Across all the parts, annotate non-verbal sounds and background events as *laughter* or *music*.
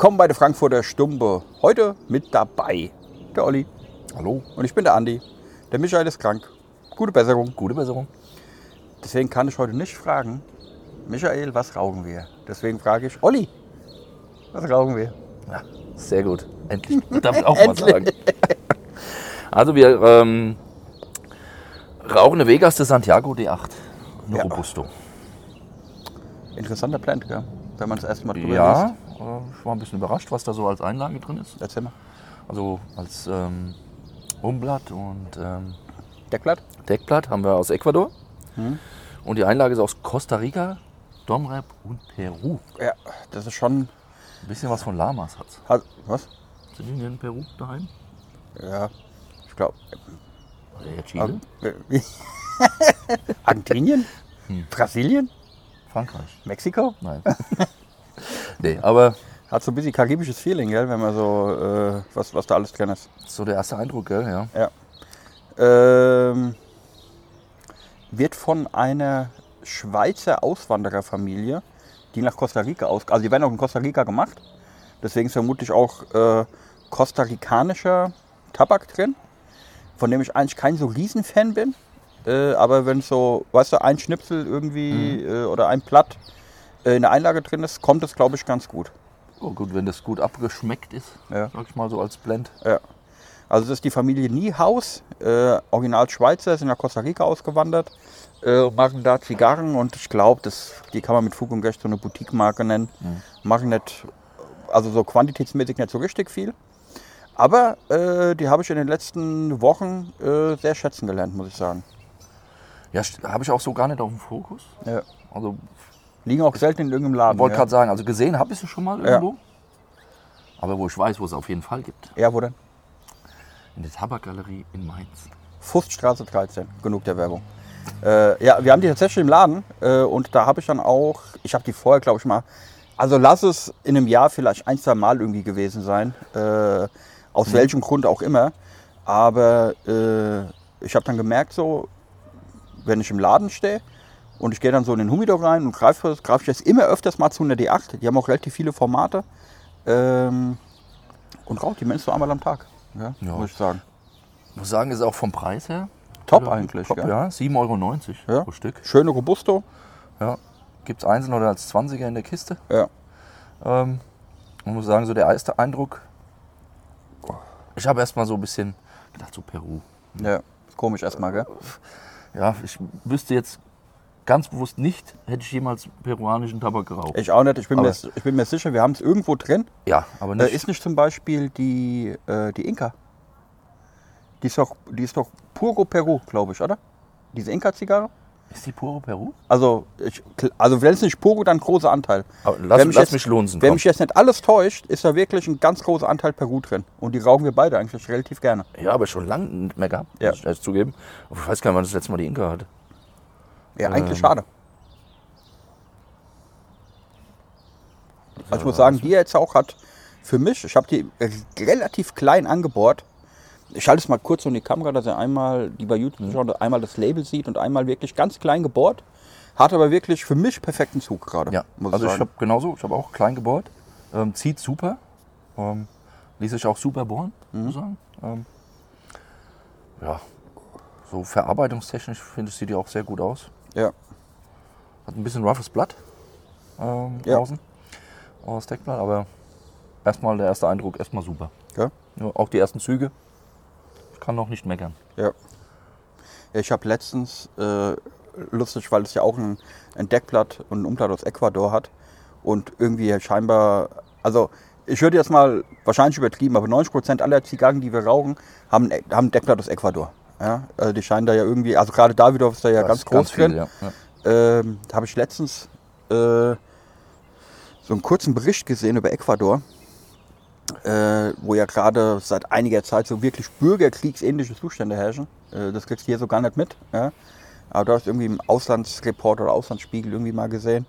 Willkommen bei der Frankfurter Stumpe. Heute mit dabei der Olli Hallo. und ich bin der Andi. Der Michael ist krank. Gute Besserung. Gute Besserung. Deswegen kann ich heute nicht fragen, Michael, was rauchen wir? Deswegen frage ich, Olli, was rauchen wir? Ja, sehr gut. Endlich. *laughs* Darf ich auch mal sagen. Also wir ähm, rauchen eine Vegas de Santiago D8. Eine Ja. Robusto. Interessanter Blend, gell? wenn man es erstmal drüber Ja, liest. Ich war ein bisschen überrascht, was da so als Einlage drin ist. Erzähl mal. Also als ähm, Umblatt und ähm, Deckblatt? Deckblatt haben wir aus Ecuador. Mhm. Und die Einlage ist aus Costa Rica, Domrep und Peru. Ja, das ist schon. Ein bisschen was von Lamas hat's. hat- Was? Sind die in Peru daheim? Ja, ich glaube. Oder eher Chile? *laughs* Argentinien? Brasilien? Frankreich? Mexiko? Nein. *laughs* nee, aber Hat so ein bisschen karibisches Feeling, gell? wenn man so, äh, was, was da alles drin ist. so der erste Eindruck, gell? Ja. Ja. Ähm, wird von einer Schweizer Auswandererfamilie, die nach Costa Rica aus, also die werden auch in Costa Rica gemacht. Deswegen ist vermutlich auch äh, kostarikanischer Tabak drin, von dem ich eigentlich kein so Riesenfan bin. Äh, aber wenn so, weißt du, ein Schnipsel irgendwie äh, oder ein Blatt in der Einlage drin ist, kommt es, glaube ich, ganz gut. Oh, gut, wenn das gut abgeschmeckt ist, Ja. sag ich mal so als Blend. Ja. Also das ist die Familie Niehaus, äh, original Schweizer, sind nach Costa Rica ausgewandert, äh, machen da Zigarren und ich glaube, die kann man mit Fug und Recht so eine Boutique-Marke nennen. Machen nicht, also so quantitätsmäßig nicht so richtig viel. Aber äh, die habe ich in den letzten Wochen äh, sehr schätzen gelernt, muss ich sagen. Ja, habe ich auch so gar nicht auf dem Fokus. Ja. Also Liegen auch selten in irgendeinem Laden. wollte ja. gerade sagen, also gesehen habe ich sie schon mal irgendwo. Aber wo ich weiß, wo es auf jeden Fall gibt. ja, wo denn? In der Tabakgalerie in Mainz. Fußstraße 13, genug der Werbung. Äh, ja, wir haben die tatsächlich im Laden äh, und da habe ich dann auch, ich habe die vorher, glaube ich mal, also lass es in einem Jahr vielleicht ein, zwei Mal irgendwie gewesen sein, äh, aus welchem Grund auch immer. Aber äh, ich habe dann gemerkt, so, wenn ich im Laden stehe und ich gehe dann so in den Humidor rein und greife greif ich jetzt immer öfters mal zu einer D8. Die haben auch relativ viele Formate ähm, und rauche die Menschen so einmal am Tag, ja, Ja. muss ich sagen. Ich muss sagen, ist auch vom Preis her. Top eigentlich, Top, ja. 7,90 Euro Ja. pro Stück. Schöne Robusto. Ja. Gibt es einzeln oder als 20er in der Kiste. Ja. Ähm, man muss sagen, so der erste Eindruck. Ich habe erst mal so ein bisschen gedacht, so Peru. Ja, komisch erstmal, gell? Ja, ich wüsste jetzt ganz bewusst nicht, hätte ich jemals peruanischen Tabak geraucht. Ich auch nicht. Ich bin, mir, ich bin mir sicher, wir haben es irgendwo drin. ja, aber Äh, nicht. ist nicht zum Beispiel die, äh, die Inka. Die ist doch, die ist doch Puro Peru, glaube ich, oder? Diese Inka-Zigarre? Ist die pure Peru? Also, ich, also wenn es nicht Puro, dann großer Anteil. Aber lass, Wenn mich lass jetzt- mich lunsen. Wenn komm. mich jetzt nicht alles täuscht, ist da wirklich ein ganz großer Anteil Peru drin. Und die rauchen wir beide eigentlich relativ gerne. Ja, aber schon lange nicht mehr gehabt, Ja. muss ich zugeben. Ich weiß gar nicht, wann das letzte Mal die Inka hatte. Ja, eigentlich Ähm. schade. Also ich muss sagen, die jetzt auch hat für mich, ich habe die relativ klein angebohrt. Ich halte es mal kurz in die Kamera, dass er einmal, die bei YouTube schaut, einmal das Label sieht und einmal wirklich ganz klein gebohrt. Hat aber wirklich für mich perfekten Zug gerade. Ja, muss also ich ich sagen. habe genauso, ich habe auch klein gebohrt. Ähm, zieht super. Ähm, ließ sich auch super bohren, Mhm. muss ich sagen. Ähm, ja, so verarbeitungstechnisch finde ich, sieht die auch sehr gut aus. Ja. Hat ein bisschen roughes Blatt ähm, Ja. draußen. Aus Deckblatt, aber erstmal der erste Eindruck, erstmal super. Ja. Ja, auch die ersten Züge. Ich kann noch nicht meckern. Ja. Ich habe letztens, äh, lustig, weil es ja auch ein, ein Deckblatt und ein Umblatt aus Ecuador hat und irgendwie scheinbar, also ich würde jetzt mal wahrscheinlich übertrieben, aber 90% aller Zigarren, die wir rauchen, haben, haben ein Deckblatt aus Ecuador. Ja, also die scheinen da ja irgendwie, also gerade Davidoff ist da ja Da ganz groß viel, drin. ja. Ja. Ähm, da habe ich letztens äh, so einen kurzen Bericht gesehen über Ecuador, äh, wo ja gerade seit einiger Zeit so wirklich bürgerkriegsähnliche Zustände herrschen. Äh, das kriegst du hier so gar nicht mit. Ja? Aber du hast irgendwie im Auslandsreport oder Auslandsspiegel irgendwie mal gesehen.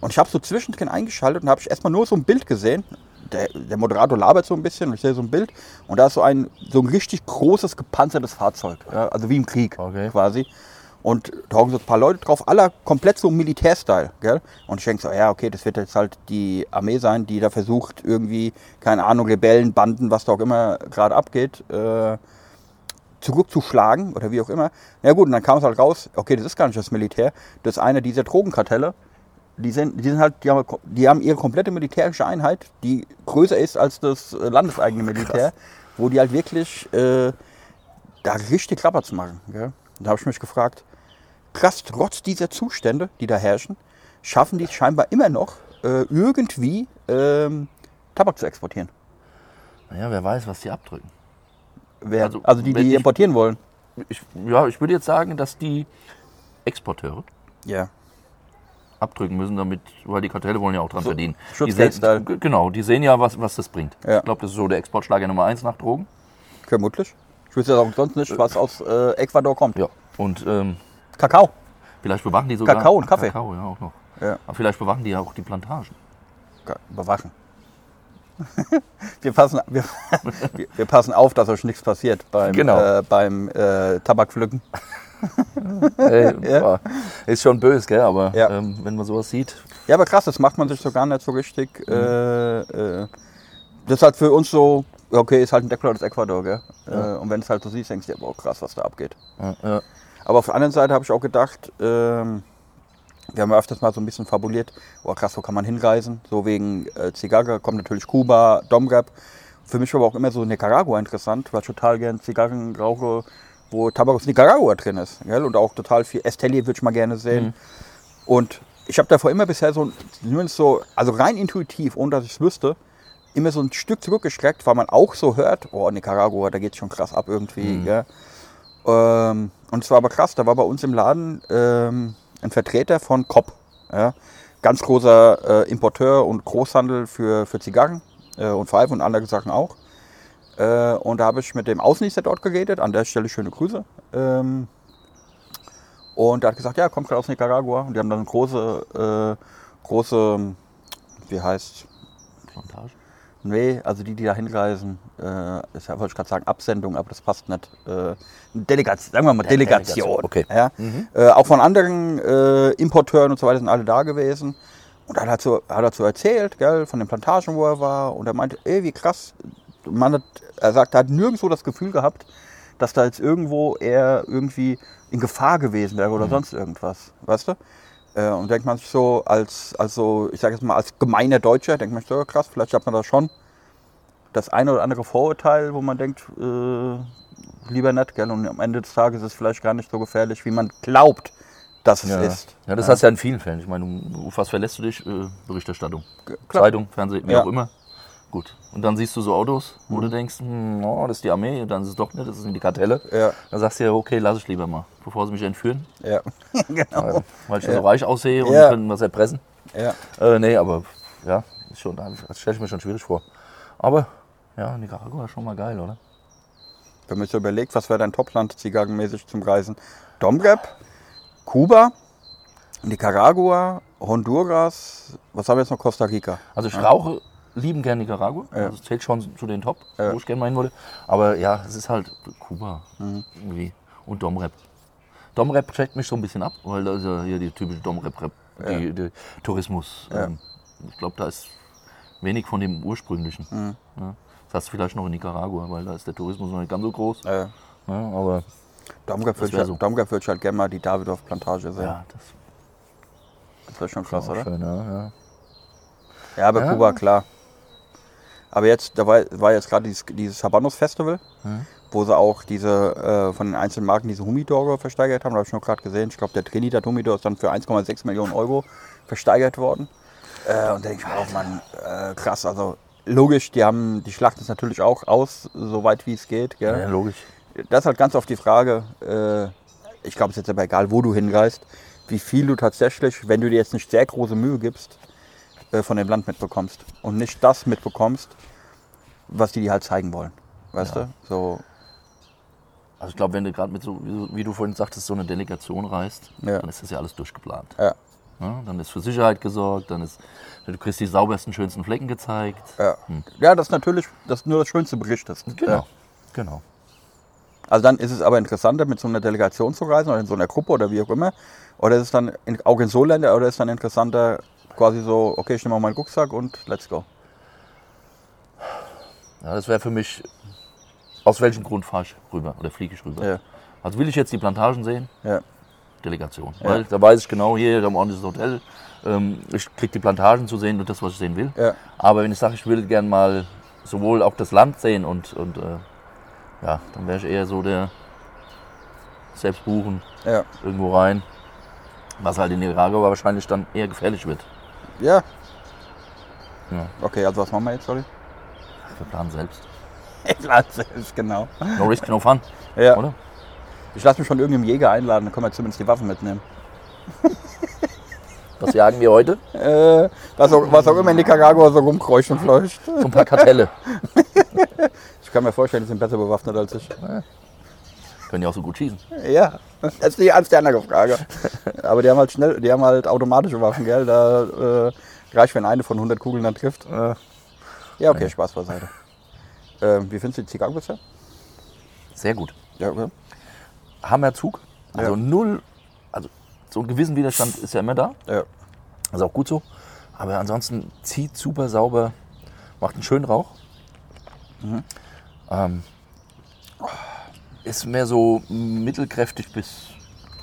Und ich habe so zwischendrin eingeschaltet und habe ich erstmal nur so ein Bild gesehen. Der, der Moderator labert so ein bisschen und ich sehe so ein Bild. Und da ist so ein, so ein richtig großes gepanzertes Fahrzeug. Ja? Also wie im Krieg Okay. quasi. Und da hocken so ein paar Leute drauf, aller komplett so Militärstyle, gell? Und ich denke so, ja, okay, das wird jetzt halt die Armee sein, die da versucht, irgendwie, keine Ahnung, Rebellen, Banden, was da auch immer gerade abgeht, äh, zurückzuschlagen oder wie auch immer. Ja gut, und dann kam es halt raus, okay, das ist gar nicht das Militär, das ist eine dieser Drogenkartelle. Die sind, die sind halt, die haben, die haben ihre komplette militärische Einheit, die größer ist als das äh, landeseigene Militär, wo die halt wirklich äh, da richtig Klapper zu machen. Gell? Da habe ich mich gefragt, krass, trotz dieser Zustände, die da herrschen, schaffen die es scheinbar immer noch, äh, irgendwie ähm, Tabak zu exportieren. Naja, wer weiß, was die abdrücken. Wer, Also, also, die, die ich- importieren wollen. Ich, ja, ich würde jetzt sagen, dass die Exporteure Ja. Abdrücken müssen, damit, weil die Kartelle wollen ja auch dran So, verdienen. Die sehen, genau, die sehen ja, was, was das bringt. Ja. Ich glaube, das ist so der Exportschlager Nummer eins nach Drogen. Vermutlich. Ich wüsste jetzt auch sonst nicht, was aus äh, Ecuador kommt. Ja. Und ähm, Kakao. vielleicht bewachen die sogar. Kakao und Kaffee. Kakao, ja, auch noch. Ja. Aber vielleicht bewachen die ja auch die Plantagen. Ge- Bewachen. *laughs* wir, passen, *laughs* wir, wir passen auf, dass euch nichts passiert beim, Genau. äh, beim äh, Tabakpflücken. Ey, *laughs* Ja. Ist schon böse, gell? Aber Ja. ähm, wenn man sowas sieht, Ja, aber krass, das macht man sich so gar nicht so richtig. Mhm. Äh, äh, das ist halt für uns so, okay, ist halt ein Deckblatt des Ecuador, gell? Ja. Äh, und wenn es halt so siehst, denkst du dir, boah, krass, was da abgeht. ja. Aber auf der anderen Seite habe ich auch gedacht, ähm, wir haben ja öfters mal so ein bisschen fabuliert, oh krass, wo kann man hinreisen? So wegen äh, Zigarre kommt natürlich Kuba, Domrep. Für mich war aber auch immer so Nicaragua interessant, weil ich total gern Zigarren rauche, wo Tabak aus Nicaragua drin ist. Gell? Und auch total viel Esteli würde ich mal gerne sehen. Und ich habe davor immer bisher so, so, also rein intuitiv, ohne dass ich es wüsste, immer so ein Stück zurückgestreckt, weil man auch so hört, oh, Nicaragua, da geht schon krass ab irgendwie. Gell? Ähm, und es war aber krass, da war bei uns im Laden ähm, ein Vertreter von Kopp. Ja? Ganz großer äh, Importeur und Großhandel für, für Zigarren äh, und Pfeifen und andere Sachen auch. Äh, und da habe ich mit dem Außenminister dort geredet, an der Stelle schöne Grüße. Ähm, und er hat gesagt, ja, kommt gerade aus Nicaragua. Und die haben dann eine große, äh, große, wie heißt, Plantage. Nee, also die, die da hinreisen, äh, ja, wollte ich gerade sagen, Absendung, aber das passt nicht. Äh, Delegation, sagen wir mal Delegation. Delegation, okay. Ja? Äh, auch von anderen äh, Importeuren und so weiter sind alle da gewesen. Und dann hat er hat so erzählt, gell, von den Plantagen, wo er war. Und er meinte, ey, wie krass. Man hat, er sagt, er hat nirgendwo das Gefühl gehabt, dass da jetzt irgendwo er irgendwie in Gefahr gewesen wäre oder sonst irgendwas. Weißt du? Äh, und denkt man sich so, als, also ich sage jetzt mal, als gemeiner Deutscher, denkt man sich so, krass, vielleicht hat man da schon das eine oder andere Vorurteil, wo man denkt, äh, lieber nicht, gell? Und am Ende des Tages ist es vielleicht gar nicht so gefährlich, wie man glaubt, dass es Ja. ist. ja, das hast du ja in vielen Fällen. Ich meine, du- auf was verlässt du dich? Äh, Berichterstattung. klar. Zeitung, Fernsehen, wie Ja. auch immer. Gut. Und dann siehst du so Autos, wo du denkst, hm, oh, das ist die Armee, dann ist es doch nicht, das sind die Kartelle. Ja, Dann sagst du ja, okay, lass ich lieber mal, bevor sie mich entführen, ja, *laughs* genau. weil ich so reich aussehe und Ja. können was erpressen. Ja. Äh, nee, aber ja, ist schon, das stelle ich mir schon schwierig vor. Aber ja, Nicaragua ist schon mal geil, oder? Wenn man sich so überlegt, was wäre dein Topland zigarrenmäßig zum Reisen? Domrep, Kuba, Nicaragua, Honduras, was haben wir jetzt noch? Costa Rica. Also ich rauche lieben gern Nicaragua. Ja. Also es zählt schon zu den Top, Ja. wo ich gerne mal hin wollte. Aber ja, es ist halt Kuba irgendwie. Und Domrep. Domrep checkt mich so ein bisschen ab, weil da ist ja hier die typische Domrep-Rep, die, die Tourismus. Ähm, ich glaube, da ist wenig von dem ursprünglichen. Ja. Das hast du vielleicht noch in Nicaragua, weil da ist der Tourismus noch nicht ganz so groß. Ja, aber Domrep Das würde ich, so. Domrep würd ich halt gerne mal die Davidoff-Plantage sehen. ja, das Das wäre schon krass, oder? schön. Ja, ja. Ja, aber Ja. Kuba, klar. Aber jetzt, da war, war jetzt gerade dieses, dieses Habanos-Festival, Mhm. wo sie auch diese, äh, von den einzelnen Marken diese Humidore versteigert haben. Da habe ich noch gerade gesehen. Ich glaube, der Trinidad Humidor ist dann für 1,6 Millionen Euro versteigert worden. Äh, und da denke ich mir auch, Mann, äh, krass. Also logisch, die haben, die schlachten es natürlich auch aus, so weit wie es geht. Gell? ja, logisch. das ist halt ganz oft die Frage, äh, ich glaube, es ist jetzt aber egal, wo du hinreist, wie viel du tatsächlich, wenn du dir jetzt nicht sehr große Mühe gibst, von dem Land mitbekommst. Und nicht das mitbekommst, was die dir halt zeigen wollen. Weißt Ja. du? So, Also ich glaube, wenn du gerade mit so, wie du- vorhin sagtest, so eine Delegation reist, Ja. dann ist das ja alles durchgeplant. ja, Ja, dann ist für Sicherheit gesorgt, dann ist, du kriegst die saubersten, schönsten Flecken gezeigt. ja. ja, das ist natürlich das ist nur das schönste Berichtest. Genau, genau. Also dann ist es aber interessanter, mit so einer Delegation zu reisen oder in so einer Gruppe oder wie auch immer. Oder ist es dann in, auch in so Länder oder ist es dann interessanter, quasi so, okay, ich nehme mal meinen Rucksack und let's go. Ja, das wäre für mich, aus welchem Grund fahre ich rüber oder fliege ich rüber? Ja. Also will ich jetzt die Plantagen sehen? Ja. Delegation. Weil da weiß ich genau, hier am Ort ist das Hotel. Ähm, ich kriege die Plantagen zu sehen und das, was ich sehen will. Ja. Aber wenn ich sage, ich will gern mal sowohl auch das Land sehen und, und äh, ja, dann wäre ich eher so der selbst buchen, Ja. irgendwo rein. Was halt in Nicaragua wahrscheinlich dann eher gefährlich wird. Ja. Ja. Okay, also was machen wir jetzt, sorry? Wir planen selbst. *laughs* Platz selbst, genau. No risk, no fun, Ja. oder? Ich lasse mich von irgendeinem Jäger einladen, dann können wir zumindest die Waffen mitnehmen. *laughs* Was jagen wir heute? Äh, was, auch, was auch immer in Nicaragua so rumkreucht und fleucht. So ein paar Kartelle. *laughs* Ich kann mir vorstellen, die sind besser bewaffnet als ich. Können ja auch so gut schießen. Ja, *laughs* das ist die ganz die andere Frage. Aber die haben halt schnell, die haben halt automatische Waffen, gell? Da äh, reicht, wenn eine von 100 Kugeln dann trifft. Äh, ja, okay, Spaß beiseite. Ähm, wie findest du die Zigarre bisher? Sehr gut. Ja, okay. Hammerzug. Also Ja. null, also so ein gewissen Widerstand ist ja immer da. Ja. Also auch gut so. Aber ansonsten zieht super sauber, macht einen schönen Rauch. Ähm, ist mehr so mittelkräftig bis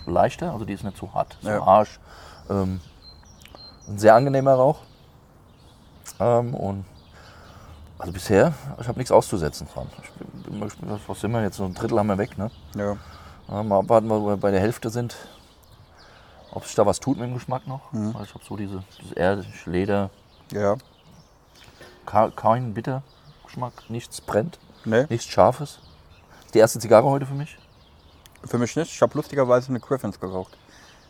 leichter, also die ist nicht so hart, so Ja. harsch. Ähm, ein sehr angenehmer Rauch. Ähm, und also bisher, ich habe nichts auszusetzen dran. Ich bin, was sind wir jetzt? So ein Drittel haben wir weg, ne? ja. Ja, mal abwarten, wo wir bei der Hälfte sind. Ob sich da was tut mit dem Geschmack noch. Weil ich habe so diese, dieses Erdisch, Leder, Ja. kein Bittergeschmack, nichts brennt, Nee, nichts Scharfes. Die erste Zigarre heute für mich. für mich nicht. Ich habe lustigerweise eine Griffins geraucht.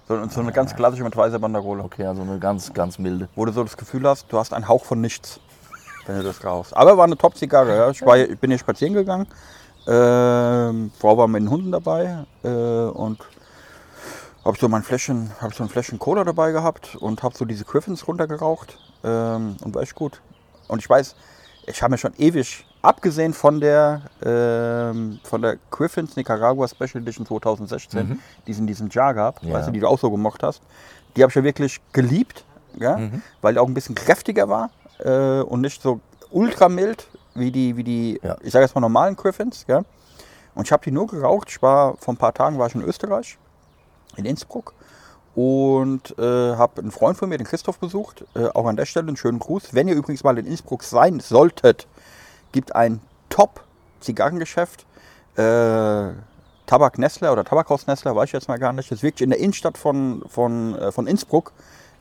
So, so eine ganz klassische mit weißer Banderole. Okay, also eine ganz, ganz milde. Wo du so das Gefühl hast, du hast einen Hauch von nichts, wenn du das rauchst. Aber war eine Top-Zigarre. Ja. Ich, war, ich bin hier spazieren gegangen. Ähm, Frau war mit den Hunden dabei äh, und habe so mein Fläschchen, so ein Fläschchen Cola dabei gehabt und habe so diese Griffins runtergeraucht ähm, und war echt gut. Und ich weiß, ich habe mir schon ewig, abgesehen von der, ähm, von der Griffins Nicaragua Special Edition 2016, die es in diesem Jar gab, Ja. weißt du, die du auch so gemocht hast, die habe ich ja wirklich geliebt, ja? weil die auch ein bisschen kräftiger war äh, und nicht so ultra mild wie die, wie die Ja. ich sage jetzt mal normalen Griffins. Ja? Und ich habe die nur geraucht. Ich war vor ein paar Tagen war ich in Österreich, in Innsbruck und äh, habe einen Freund von mir, den Christoph, besucht. Äh, auch an der Stelle einen schönen Gruß. Wenn ihr übrigens mal in Innsbruck sein solltet, gibt ein Top-Zigarrengeschäft. Äh, Tabak Nestler oder Tabakhaus Nestler, weiß ich jetzt mal gar nicht. Das ist wirklich in der Innenstadt von, von, äh, von Innsbruck.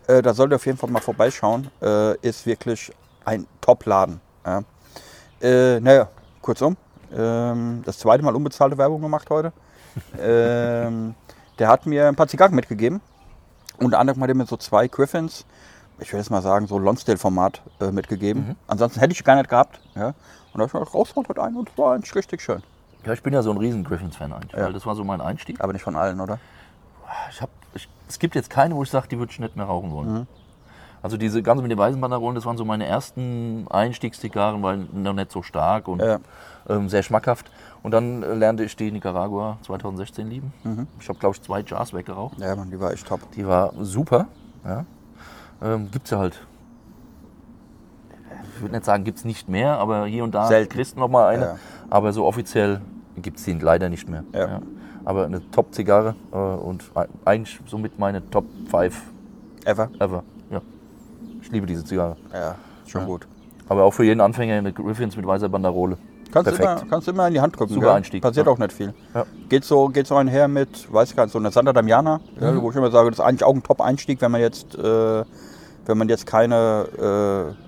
Äh, da solltet ihr auf jeden Fall mal vorbeischauen. Äh, ist wirklich ein Top-Laden. Ja. Äh, naja, kurzum. Ähm, das zweite Mal unbezahlte Werbung gemacht heute. ähm, der hat mir ein paar Zigarren mitgegeben. Unter anderem hat er mir so zwei Griffins, ich will jetzt mal sagen, so Lonsdale-Format äh, mitgegeben. Ansonsten hätte ich gar nicht gehabt. Ja. Und da ich mal rausgeholt heute einen und es war eigentlich richtig schön. Ja, ich bin ja so ein riesen Griffins-Fan eigentlich. Ja. Weil das war so mein Einstieg. Aber nicht von allen, oder? Ich hab, ich, es gibt jetzt keine, wo ich sage, die würde ich nicht mehr rauchen wollen. Also diese ganze mit den weißen Banderolen, das waren so meine ersten Einstiegszigarren, weil noch nicht so stark und Ja. ähm, sehr schmackhaft. Und dann äh, lernte ich die Nicaragua 2016 lieben. Ich habe, glaube ich, zwei Jars weggeraucht. Ja, Mann, die war echt top. Die war super. Ja. Ähm, gibt's ja halt. Ich würde nicht sagen, gibt's nicht mehr, aber hier und da Selten. kriegst du noch mal eine. Ja. Aber so offiziell gibt's die leider nicht mehr. Ja. Aber eine Top-Zigarre äh, und eigentlich somit meine Top 5 Ever? ever. Ja. Ich liebe diese Zigarre. Ja, schon Ja. gut. Aber auch für jeden Anfänger eine Griffins mit weißer Banderole. Kannst du Perfekt. immer, kannst immer in die Hand drücken. Super gell? Einstieg. Passiert Ja. auch nicht viel. Ja. Geht, so, geht so einher mit, weiß ich gar nicht, so einer Santa Damiana, ja, wo ich immer sage, das ist eigentlich auch ein Top-Einstieg, wenn man jetzt, äh, wenn man jetzt keine, äh,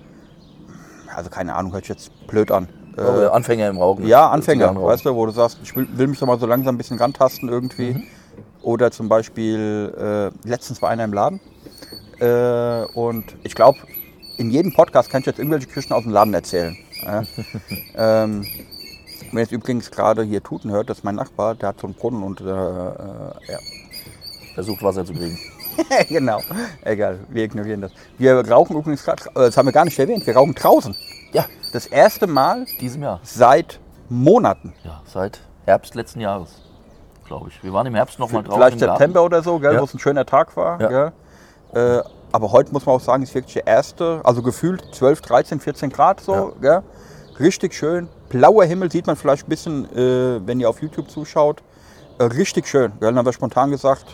also keine Ahnung, hört sich jetzt blöd an. Äh, Oder Anfänger im Rauchen. Ja, Anfänger, weißt du, wo du sagst, ich will, will mich doch mal so langsam ein bisschen rantasten irgendwie. Mhm. Oder zum Beispiel, äh, letztens war einer im Laden äh, und ich glaube, in jedem Podcast kann ich jetzt irgendwelche Geschichten aus dem Laden erzählen. Ja. *laughs* ähm, wenn jetzt übrigens gerade hier Tuten hört, das ist mein Nachbar, der hat so einen Brunnen und äh, äh, ja. Versucht Wasser zu kriegen. *laughs* genau, egal, wir ignorieren das. Wir rauchen übrigens gerade, äh, das haben wir gar nicht erwähnt, wir rauchen draußen. Ja, Das erste Mal diesem Jahr. seit Monaten. Ja, seit Herbst letzten Jahres, glaube ich. Wir waren im Herbst noch mal draußen Vielleicht. September oder so, gell, Ja. wo es ein schöner Tag war. Ja. Äh, aber heute muss man auch sagen, ist wirklich der erste, also gefühlt 12, 13, 14 Grad so. Gell? Richtig schön. Blauer Himmel sieht man vielleicht ein bisschen, äh, wenn ihr auf YouTube zuschaut. Äh, richtig schön. Gell? Dann haben wir spontan gesagt,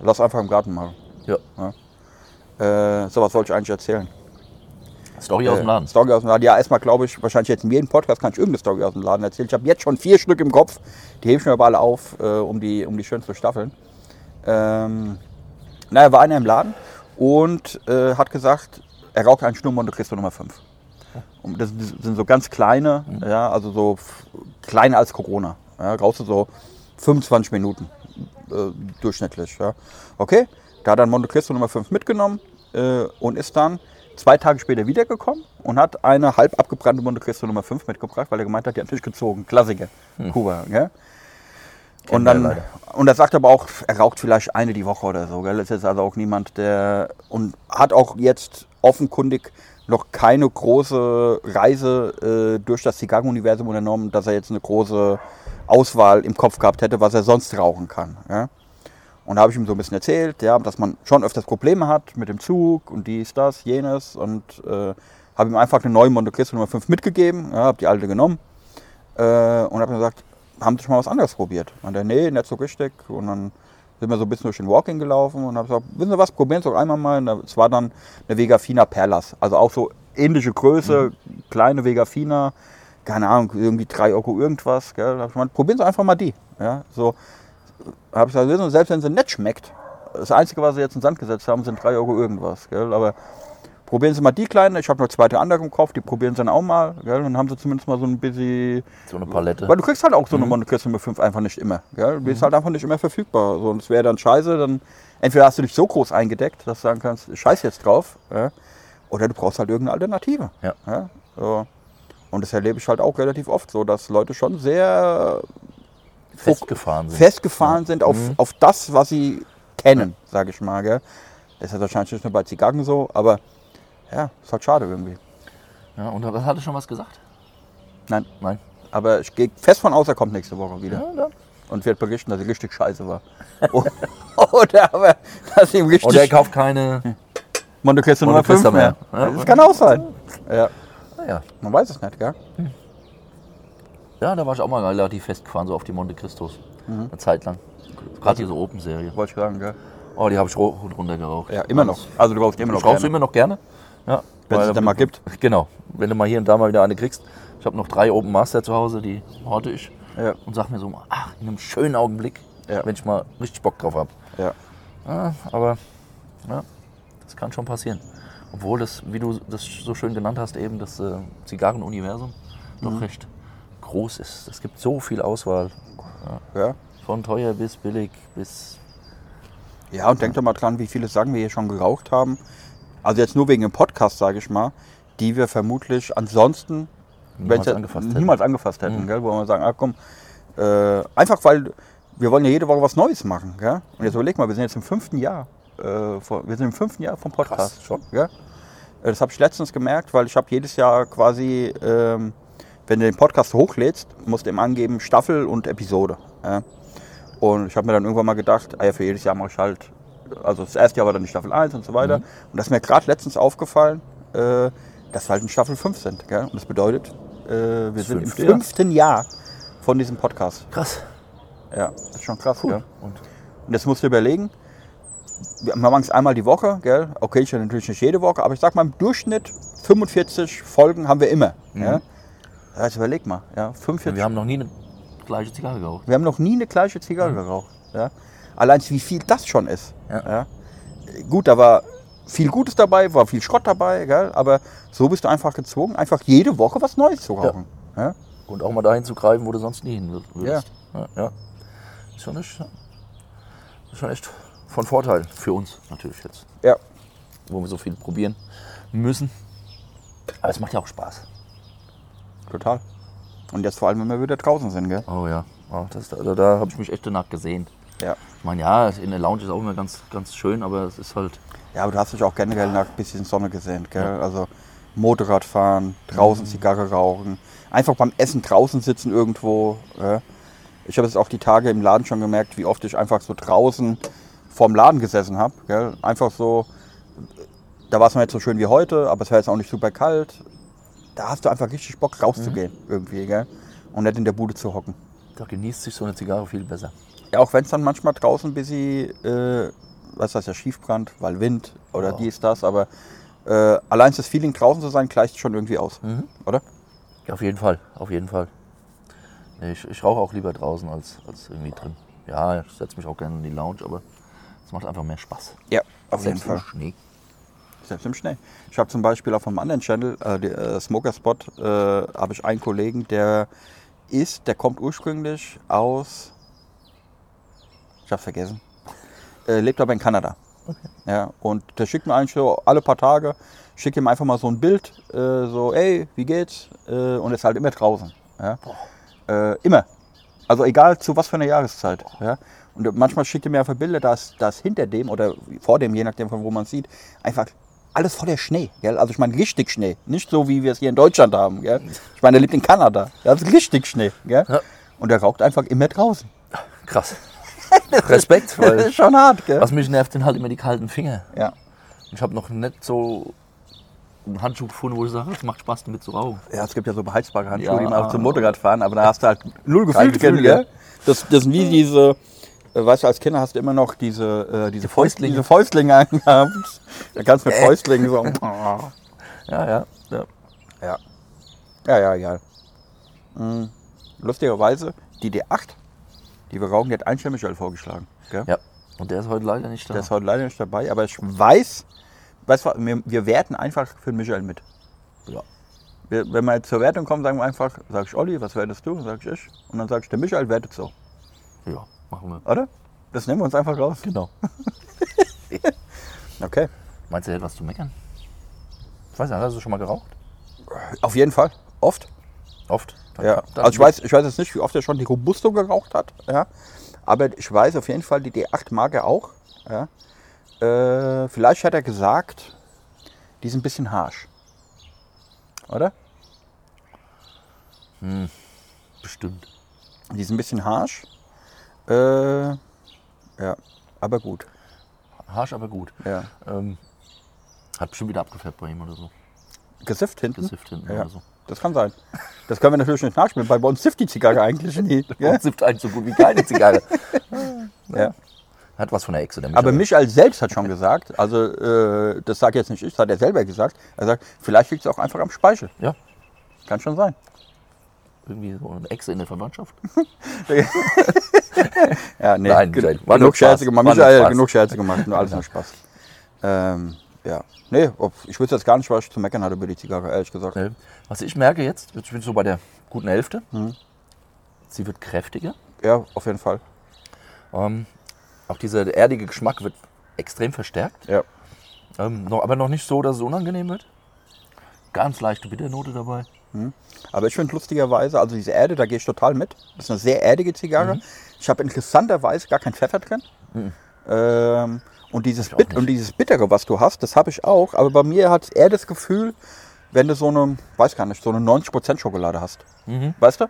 lass einfach im Garten machen. Ja. Äh, so was soll ich eigentlich erzählen? Story aus dem Äh, Laden. Story aus dem Laden. Ja, erstmal glaube ich, wahrscheinlich jetzt in jedem Podcast kann ich irgendeine Story aus dem Laden erzählen. Ich habe jetzt schon vier Stück im Kopf. Die hebe ich mir aber alle auf, äh, um, die, um die schön zu staffeln. Ähm, naja, war einer im Laden und äh, hat gesagt, er raucht einen Schnur Monte Cristo Nummer 5. Und das sind so ganz kleine, ja, also so kleiner als Corona. Ja, rauchst du so 25 Minuten äh, durchschnittlich. Ja. Okay, da hat er Monte Cristo Nummer 5 mitgenommen äh, und ist dann zwei Tage später wiedergekommen und hat eine halb abgebrannte Monte Cristo Nummer 5 mitgebracht, weil er gemeint hat, die hat nicht gezogen. Klassiker, Kuba. Gell? Und, dann, und er sagt aber auch, er raucht vielleicht eine die Woche oder so. Gell? Das ist jetzt also auch niemand, der. Und hat auch jetzt offenkundig noch keine große Reise äh, durch das Zigarrenuniversum unternommen, dass er jetzt eine große Auswahl im Kopf gehabt hätte, was er sonst rauchen kann. Ja? Und da habe ich ihm so ein bisschen erzählt, ja, dass man schon öfters Probleme hat mit dem Zug und dies, das, jenes. Und äh, habe ihm einfach eine neue Monte Cristo Nummer 5 mitgegeben, ja, habe die alte genommen äh, und habe ihm gesagt, haben Sie schon mal was anderes probiert? Und er, nee, nicht so richtig. Und dann sind wir so ein bisschen durch den Walking gelaufen und habe gesagt, wissen Sie was, probieren Sie doch einmal mal. Und Es war dann eine Vega Fina Perlas, also auch so ähnliche Größe, kleine Vega Fina, keine Ahnung, irgendwie 3 Euro irgendwas. Gell? Da ich probieren Sie einfach mal die. Ja, so habe ich Sie, selbst wenn sie nicht schmeckt, das Einzige, was Sie jetzt in den Sand gesetzt haben, sind 3 Euro irgendwas. Gell? Aber probieren Sie mal die kleine, ich habe noch zwei, drei andere Kopf, die probieren Sie dann auch mal. Gell? Dann haben Sie zumindest mal so ein bisschen So eine Palette. weil du kriegst halt auch so eine Monte Cristo Nummer 5 einfach nicht immer. Gell? Die ist halt einfach nicht immer verfügbar. So, und es wäre dann scheiße, dann entweder hast du dich so groß eingedeckt, dass du sagen kannst, scheiß jetzt drauf. Ja? Oder du brauchst halt irgendeine Alternative. Ja. So. Und das erlebe ich halt auch relativ oft so, dass Leute schon sehr Festgefahren sind. festgefahren sind auf, auf das, was sie kennen, sage ich mal. Gell? Das ist ja wahrscheinlich nicht nur bei Zigarren so, aber ja, ist halt schade irgendwie. Ja, und das hatte schon was gesagt? Nein, Nein. aber ich gehe fest von aus, er kommt nächste Woche wieder. Ja, dann. und wird berichten, dass sie richtig scheiße war. *laughs* Oder aber, dass ihm richtig Oder er kauft keine. Monte Cristo Nummer 5 Cristo mehr. mehr. Ja. Das kann auch sein. Ja, Naja. man weiß es nicht, gell? Ja, da war ich auch mal relativ festgefahren, so auf die Monte Cristos. Eine Zeit lang. Gerade diese Open-Serie. Wollte ich sagen, gell? Oh, die habe ich hoch und runter geraucht. Ja, immer noch. Also du brauchst immer noch Ich gerne. immer noch gerne. Ja, Wenn es denn mal gibt. *laughs* Genau. Wenn du mal hier und da mal wieder eine kriegst. Ich habe noch drei Open Master zu Hause, die horte ich. Ja. Und sag mir so, ach, in einem schönen Augenblick, Ja. wenn ich mal richtig Bock drauf habe. Ja. Ja, aber ja, das kann schon passieren. Obwohl das, wie du das so schön genannt hast, eben das äh, Zigarrenuniversum Mhm. doch recht groß ist. Es gibt so viel Auswahl. ja. Von teuer bis billig bis. Ja, und denk doch mal dran, wie viele Sachen wir hier schon geraucht haben. Also jetzt nur wegen dem Podcast, sage ich mal, die wir vermutlich ansonsten Niemals ja- angefasst hätten. niemals angefasst hätten. Gell? Wo wir sagen, ah, komm, äh, einfach weil wir wollen ja jede Woche was Neues machen. Gell? Und jetzt überleg mal, wir sind jetzt im fünften Jahr. Äh, vor, wir sind im fünften Jahr vom Podcast Krass. schon. Gell? Äh, Das habe ich letztens gemerkt, weil ich habe jedes Jahr quasi, ähm, wenn du den Podcast hochlädst, musst du ihm angeben Staffel und Episode. Ja? Und ich habe mir dann irgendwann mal gedacht, ah ja, für jedes Jahr mache ich halt, also das erste Jahr war dann die Staffel 1 und so weiter. Und das ist mir gerade letztens aufgefallen, äh, dass wir halt in Staffel 5 sind. Gell? Und das bedeutet, äh, wir sind im fünfte Jahr. fünften Jahr von diesem Podcast. Krass. Ja, das ist schon krass. Cool. Gell? Und Und jetzt musst du überlegen, wir machen es einmal die Woche, gell? Okay, ich natürlich nicht jede Woche, aber ich sag mal im Durchschnitt 45 Folgen haben wir immer. Ja? Ja, jetzt überleg mal, ja, 45. wir haben noch nie eine gleiche Zigarre geraucht. Wir haben noch nie eine gleiche Zigarre geraucht. Ja? Allein wie viel das schon ist. Ja. Gut, da war viel Gutes dabei, war viel Schrott dabei, gell? aber so bist du einfach gezwungen, einfach jede Woche was Neues zu rauchen. Ja. Und auch mal dahin zu greifen, wo du sonst nie hin würdest. Ja. ja. Ist schon echt, ist schon echt von Vorteil für uns natürlich jetzt, Ja. wo wir so viel probieren müssen. Aber es macht ja auch Spaß. total. Und jetzt vor allem, wenn wir wieder draußen sind, gell? Oh ja, oh, das, da, da habe ich mich echt danach gesehnt. Ja. Ich meine, ja, in der Lounge ist auch immer ganz, ganz schön, aber es ist halt, Ja, aber du hast dich auch generell nach ein bisschen Sonne gesehnt, gell? Also Motorrad fahren, draußen Zigarre rauchen, einfach beim Essen draußen sitzen irgendwo. Ja? Ich habe es auch die Tage im Laden schon gemerkt, wie oft ich einfach so draußen vorm Laden gesessen habe. Einfach so, da war es noch nicht so schön wie heute, aber es war jetzt auch nicht super kalt. Da hast du einfach richtig Bock rauszugehen irgendwie, gell? Und nicht in der Bude zu hocken. Da genießt sich so eine Zigarre viel besser. Ja, auch wenn es dann manchmal draußen ein bisschen, äh, was heißt ja, Schiefbrand, weil Wind oder Ja. dies, das, aber äh, allein das Feeling draußen zu sein, gleicht schon irgendwie aus, oder? Ja, auf jeden Fall, auf jeden Fall. Nee, ich, ich rauche auch lieber draußen als, als irgendwie drin. Ja, ich setze mich auch gerne in die Lounge, aber es macht einfach mehr Spaß. Ja, auf jeden Selbst Fall. im Schnee. Selbst im Schnee. Ich habe zum Beispiel auf einem anderen Channel, äh, der äh, Smoker Spot, äh, habe ich einen Kollegen, der ist, der kommt ursprünglich aus, ich habe vergessen, äh, lebt aber in Kanada. Ja, und der schickt mir eigentlich so alle paar Tage, schickt ihm einfach mal so ein Bild, äh, so, ey, wie geht's? Äh, und ist halt immer draußen. Ja? Äh, immer. Also egal zu was für einer Jahreszeit. Ja? Und manchmal schickt er mir einfach Bilder, dass das hinter dem oder vor dem, je nachdem von wo man sieht, einfach alles voller Schnee. Gell? Also ich meine richtig Schnee. Nicht so, wie wir es hier in Deutschland haben. Gell? Ich meine, er lebt in Kanada. Das ist richtig Schnee. Gell? Ja. Und er raucht einfach immer draußen. Krass. *laughs* Respekt, Das weil ist schon hart. Gell? was mich nervt, sind halt immer die kalten Finger. Ja. Ich habe noch nicht so einen Handschuh gefunden, wo ich sage, es macht Spaß damit zu rauchen. Ja, es gibt ja so beheizbare Handschuhe, Ja. die man auch zum Motorrad fahren, aber da hast du halt null Gefühl drin, gell? Das, das sind wie diese, äh, weißt du, als Kinder hast du immer noch diese, äh, diese Fäustlinge. Diese Fäustlinge *laughs* angehabt. Da kannst du mit Fäustlingen so. *laughs* Ja, ja. ja. Ja. Ja, ja, ja. Mhm. Lustigerweise, die D8, die wir rauchen, die hat ein Michael vorgeschlagen. Gell? ja. Und der ist heute leider nicht da. Der ist heute leider nicht dabei, aber ich weiß, weißt du, wir, wir werten einfach für den Michael mit. ja. Wir, wenn wir jetzt zur Wertung kommen, sagen wir einfach, sag ich Olli, was wertest du? Sag ich ich. Und dann sag ich, der Michael wertet so. ja, machen wir. Oder? Das nehmen wir uns einfach raus. Genau. *laughs* Okay. Meinst du, er hat was zu meckern? Ich weiß nicht, hast du schon mal geraucht? Auf jeden Fall. Oft. Oft? Dann- Ja. dann- Also ich weiß, ich weiß jetzt nicht, wie oft er schon die Robusto geraucht hat. Ja. Aber ich weiß auf jeden Fall, die D8 mag er auch. Ja. Äh, vielleicht hat er gesagt, die sind ein bisschen harsch. Oder? Bestimmt. Die sind ein bisschen harsch. Äh, ja, aber gut. Harsch, aber gut. Ja. Ähm, hat bestimmt wieder abgefärbt bei ihm oder so. Gesifft hinten? Gesifft hinten Ja. oder so. Das kann sein. Das können wir natürlich nicht nachspielen, weil bei uns sifft die Zigarre eigentlich nie. Ja? Ja? Sift eigentlich so gut wie keine Zigarre. *laughs* Ja. Hat was von der. Der Aber Michael. Selbst hat schon gesagt, also äh, das sagt jetzt nicht ich, das hat er selber gesagt. Er sagt, vielleicht liegt es auch einfach am Speichel. Ja, Kann schon sein. irgendwie so eine Echse in der Verwandtschaft. *laughs* Ja, nee, Nein, Michael, war genug Scherze gemacht. War Michael, Spaß. genug Scherze gemacht, nur alles nur Spaß. Ähm, ja, nee, ob, ich wüsste jetzt gar nicht, was ich zu meckern hatte über die Zigarre, ehrlich gesagt. Ne? Was ich merke jetzt, ich bin so bei der guten Hälfte. Mhm. Sie wird kräftiger. Ja, auf jeden Fall. Ähm, auch dieser erdige Geschmack wird extrem verstärkt. Ja. Ähm, noch, aber noch nicht so, dass es unangenehm wird. Ganz leichte Bitternote dabei. Aber ich finde lustigerweise, also diese Erde, da gehe ich total mit. Das ist eine sehr erdige Zigarre. Mhm. Ich habe interessanterweise gar keinen Pfeffer drin. Ähm, und, dieses Bit und dieses Bittere, was du hast, das habe ich auch. Aber bei mir hat es eher das Gefühl, wenn du so eine, weiß gar nicht, so eine 90% Schokolade hast. Weißt du?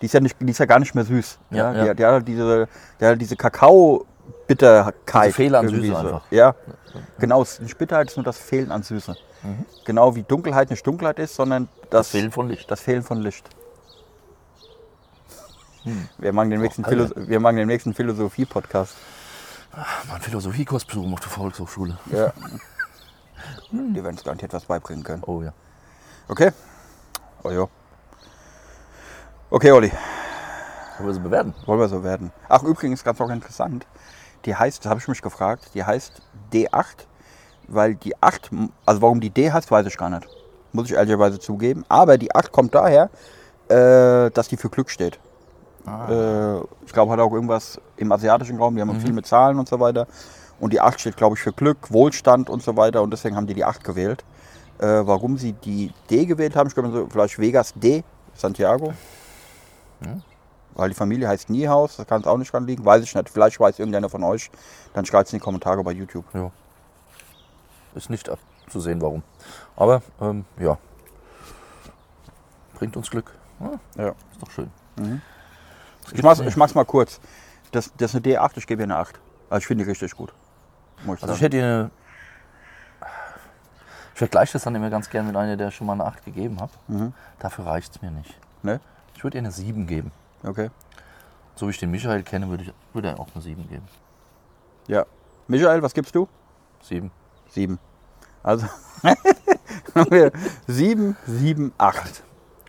Die ist, ja nicht, die ist ja gar nicht mehr süß. Mhm. Ja, Die, ja. hat- die hat halt diese, die hat halt diese Kakao-Bitterkeit. Diese Fehler an Süße so. einfach. Ja, genau. es- Die Bitterheit ist nur das Fehlen an Süße. Mhm. Genau wie Dunkelheit nicht Dunkelheit ist, sondern das, Das Fehlen von Licht. das Fehlen von Licht. Wir machen den nächsten, Hm. Philo wir machen den nächsten Philosophie-Podcast. Mein Philosophiekurs besuchen auf der Volkshochschule. Ja. *laughs* Die werden uns garantiert was beibringen können. Oh ja. Okay? Oh ja. Okay, Olli, Wollen wir sie bewerten? wollen wir so werden. Ach, übrigens, ganz auch interessant. Die heißt, das habe ich mich gefragt, die heißt D8, weil die 8, also warum die D heißt, weiß ich gar nicht. Muss ich ehrlicherweise zugeben. Aber die 8 kommt daher, äh, dass die für Glück steht. Äh, ich glaube, hat auch irgendwas im asiatischen Raum, die haben viel mit Zahlen und so weiter. Und die 8 steht, glaube ich, für Glück, Wohlstand und so weiter. Und deswegen haben die die 8 gewählt. Äh, warum sie die D gewählt haben, ich glaube, vielleicht Vegas D, Santiago. Weil die Familie heißt Niehaus, das kann es auch nicht dran liegen, weiß ich nicht. Vielleicht weiß irgendeiner von euch, dann schreibt es in die Kommentare bei YouTube. Ja. Ist nicht abzusehen, warum. Aber ähm, ja. Bringt uns Glück. Ja, Ja. ist doch schön. Ich mach's, ich mach's mal kurz. Das, das ist eine D8, ich gebe ihr eine 8. Also ich finde die richtig gut. Ich Also ich hätte ihr eine. Ich vergleiche das dann immer ganz gern mit einer, der schon mal eine 8 gegeben hat. Dafür reicht es mir nicht. Ne? Ich würde ihr eine 7 geben. Okay. So wie ich den Michael kenne, würde ich würde er auch eine 7 geben. Ja. Michael, was gibst du? 7. Sieben. Also haben *laughs* wir sieben, sieben, acht.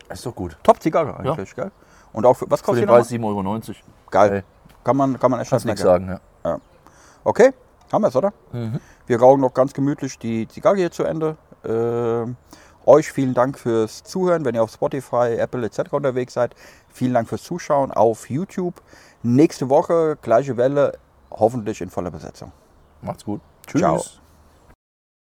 Ist doch gut. Top Zigarre eigentlich, gell? Und auch für, was Für kostet den die nochmal? Preis 7,90 Euro. Geil. Kann man, kann man echt kannst nichts sagen, ja. Okay, haben wir es, oder? Wir rauchen noch ganz gemütlich die Zigarre hier zu Ende. Ähm, euch vielen Dank fürs Zuhören, wenn ihr auf Spotify, Apple etc. unterwegs seid. Vielen Dank fürs Zuschauen auf YouTube. Nächste Woche gleiche Welle, hoffentlich in voller Besetzung. Macht's gut. Tschüss. Ciao.